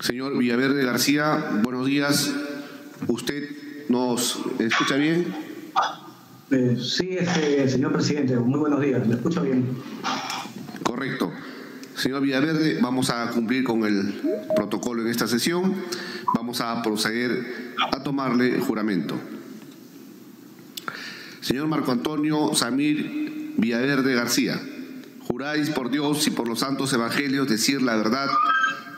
Señor Villaverde García, buenos días. ¿Usted nos escucha bien? Eh, sí, este, señor presidente, muy buenos días, me escucho bien. Correcto. Señor Villaverde, vamos a cumplir con el protocolo en esta sesión. Vamos a proceder a tomarle juramento. Señor Marco Antonio Samir Villaverde García, juráis por Dios y por los santos evangelios decir la verdad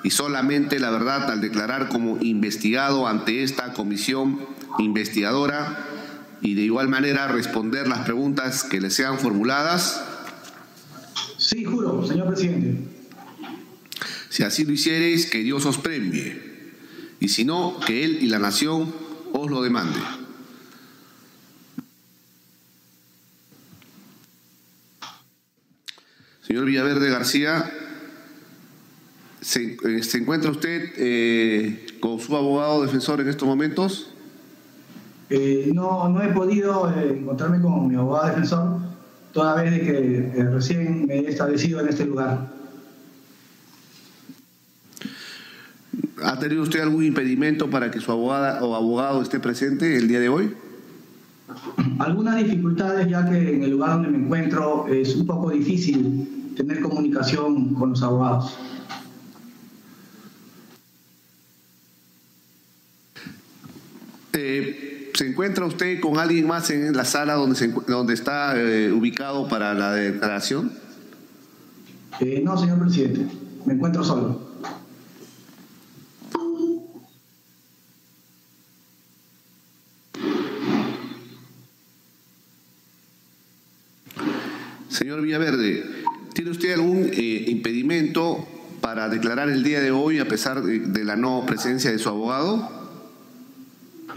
y solamente la verdad al declarar como investigado ante esta comisión investigadora y de igual manera responder las preguntas que le sean formuladas? Sí, juro, señor presidente. Si así lo hiciereis, que Dios os premie, y si no, que Él y la nación os lo demande. Señor Villaverde García, ¿se, eh, ¿se encuentra usted eh, con su abogado defensor en estos momentos? Eh, no, no he podido eh, encontrarme con mi abogado defensor toda vez de que recién me he establecido en este lugar. ¿Ha tenido usted algún impedimento para que su abogada o abogado esté presente el día de hoy? Algunas dificultades ya que en el lugar donde me encuentro es un poco difícil tener comunicación con los abogados. Eh, ¿Se encuentra usted con alguien más en la sala donde, se donde está eh, ubicado para la declaración? Eh, no, señor presidente, me encuentro solo. Señor Villaverde, ¿tiene usted algún eh, impedimento para declarar el día de hoy a pesar de, de la no presencia de su abogado?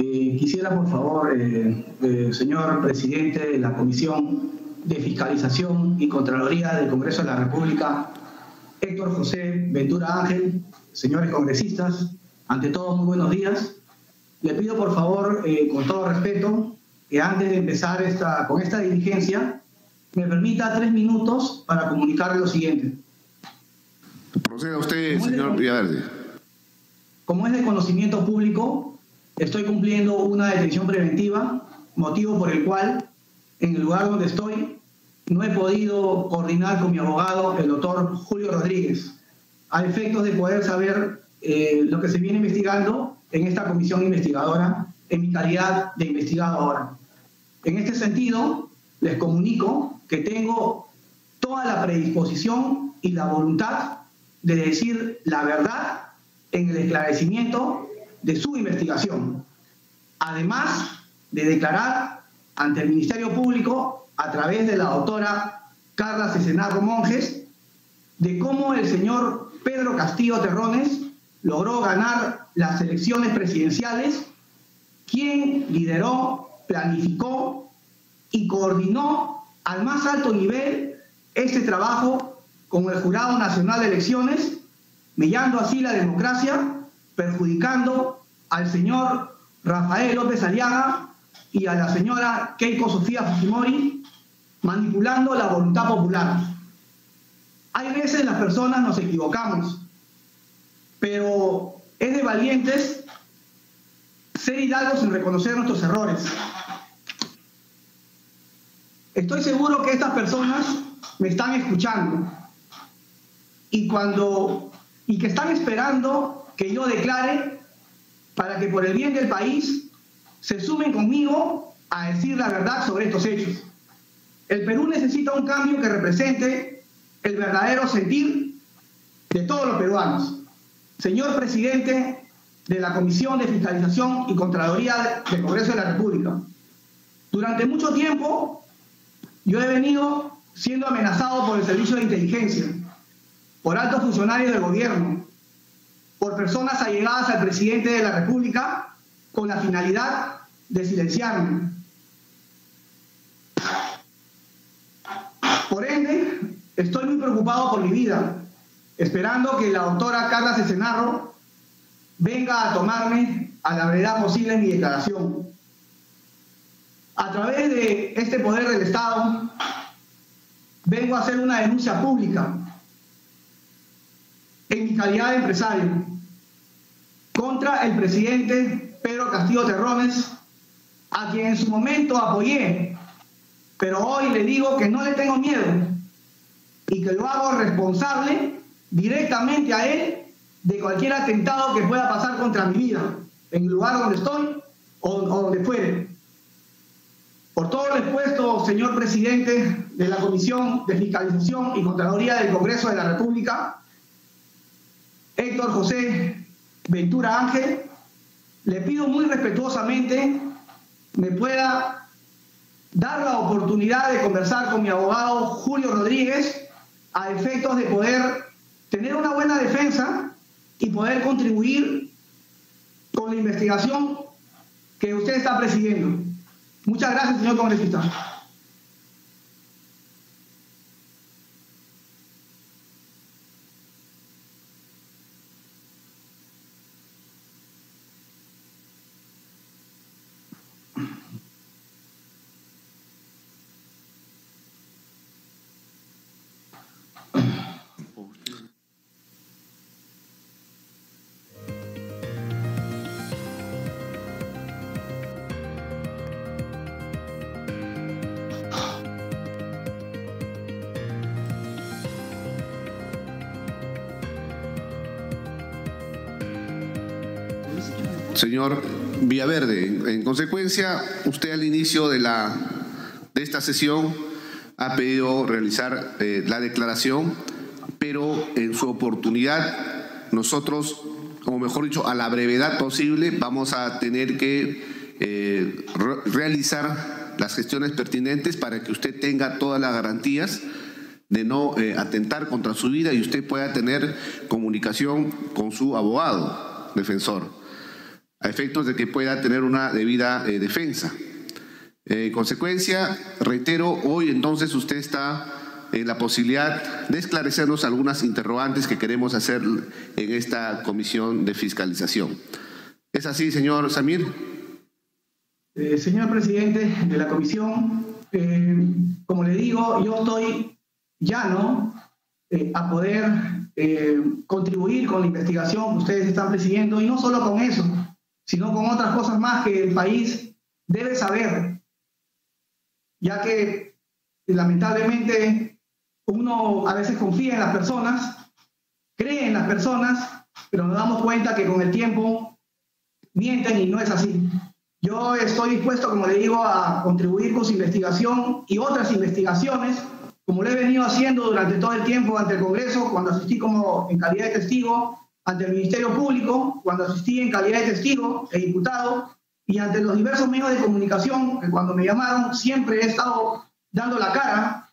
Eh, quisiera, por favor, eh, eh, señor presidente de la Comisión de Fiscalización y Contraloría del Congreso de la República, Héctor José Ventura Ángel, señores congresistas, ante todo, muy buenos días. Le pido, por favor, eh, con todo respeto, que antes de empezar esta, con esta diligencia, me permita tres minutos para comunicarle lo siguiente. Proceda usted, señor Villaverde. Como es de conocimiento público, estoy cumpliendo una detención preventiva, motivo por el cual, en el lugar donde estoy, no he podido coordinar con mi abogado, el doctor Julio Rodríguez, a efectos de poder saber eh, lo que se viene investigando en esta comisión investigadora, en mi calidad de investigadora. En este sentido, les comunico que tengo toda la predisposición y la voluntad de decir la verdad en el esclarecimiento de su investigación, además de declarar ante el Ministerio Público, a través de la doctora Carla Cesenarro Monjes, de cómo el señor Pedro Castillo Terrones logró ganar las elecciones presidenciales, quien lideró, planificó y coordinó al más alto nivel este trabajo con el Jurado Nacional de Elecciones, mellando así la democracia, perjudicando al señor Rafael López Aliaga y a la señora Keiko Sofía Fujimori, manipulando la voluntad popular. Hay veces las personas nos equivocamos, pero es de valientes ser hidalgos sin reconocer nuestros errores. Estoy seguro que estas personas me están escuchando y cuando y que están esperando que yo declare para que por el bien del país se sumen conmigo a decir la verdad sobre estos hechos. El Perú necesita un cambio que represente el verdadero sentir de todos los peruanos. Señor presidente de la Comisión de Fiscalización y Contraloría del Congreso de la República, durante mucho tiempo yo he venido siendo amenazado por el Servicio de Inteligencia, por altos funcionarios del gobierno, por personas allegadas al presidente de la República con la finalidad de silenciarme. Por ende, estoy muy preocupado por mi vida, esperando que la doctora Carla Cesenarro venga a tomarme a la brevedad posible mi declaración. A través de este poder del Estado, vengo a hacer una denuncia pública en mi calidad de empresario, contra el presidente Pedro Castillo Terrones, a quien en su momento apoyé, pero hoy le digo que no le tengo miedo y que lo hago responsable directamente a él de cualquier atentado que pueda pasar contra mi vida, en el lugar donde estoy o, donde fuere. Por todo lo expuesto, señor presidente de la Comisión de Fiscalización y Contraloría del Congreso de la República, Héctor José Ventura Ángel, le pido muy respetuosamente me pueda dar la oportunidad de conversar con mi abogado Julio Rodríguez a efectos de poder tener una buena defensa y poder contribuir con la investigación que usted está presidiendo. Muchas gracias, señor congresista. Señor Villaverde, en consecuencia, usted al inicio de, la, de esta sesión ha pedido realizar eh, la declaración, pero en su oportunidad nosotros, o mejor dicho, a la brevedad posible, vamos a tener que eh, realizar las gestiones pertinentes para que usted tenga todas las garantías de no eh, atentar contra su vida y usted pueda tener comunicación con su abogado defensor a efectos de que pueda tener una debida eh, defensa. Eh, en consecuencia, reitero, hoy entonces usted está en la posibilidad de esclarecernos algunas interrogantes que queremos hacer en esta comisión de fiscalización. ¿Es así, señor Samir? Eh, señor presidente de la comisión, como le digo, yo estoy llano a poder contribuir con la investigación que ustedes están presidiendo y no solo con eso, sino con otras cosas más que el país debe saber, ya que lamentablemente uno a veces confía en las personas, cree en las personas, pero nos damos cuenta que con el tiempo mienten y no es así. Yo estoy dispuesto, como le digo, a contribuir con su investigación y otras investigaciones, como lo he venido haciendo durante todo el tiempo ante el Congreso, cuando asistí como en calidad de testigo, ante el Ministerio Público, cuando asistí en calidad de testigo e diputado, y ante los diversos medios de comunicación, que cuando me llamaron siempre he estado dando la cara.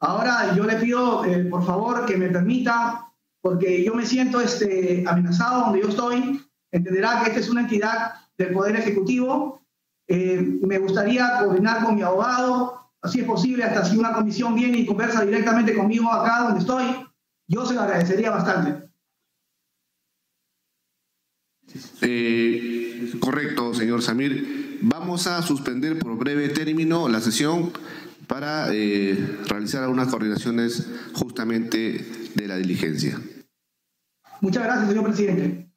Ahora yo le pido, eh, por favor, que me permita, porque yo me siento este, amenazado donde yo estoy, entenderá que esta es una entidad del Poder Ejecutivo. Eh, me gustaría coordinar con mi abogado, así es posible, hasta si una comisión viene y conversa directamente conmigo acá donde estoy, yo se lo agradecería bastante. Eh, correcto, señor Samir. Vamos a suspender por breve término la sesión para eh, realizar algunas coordinaciones justamente de la diligencia. Muchas gracias, señor presidente.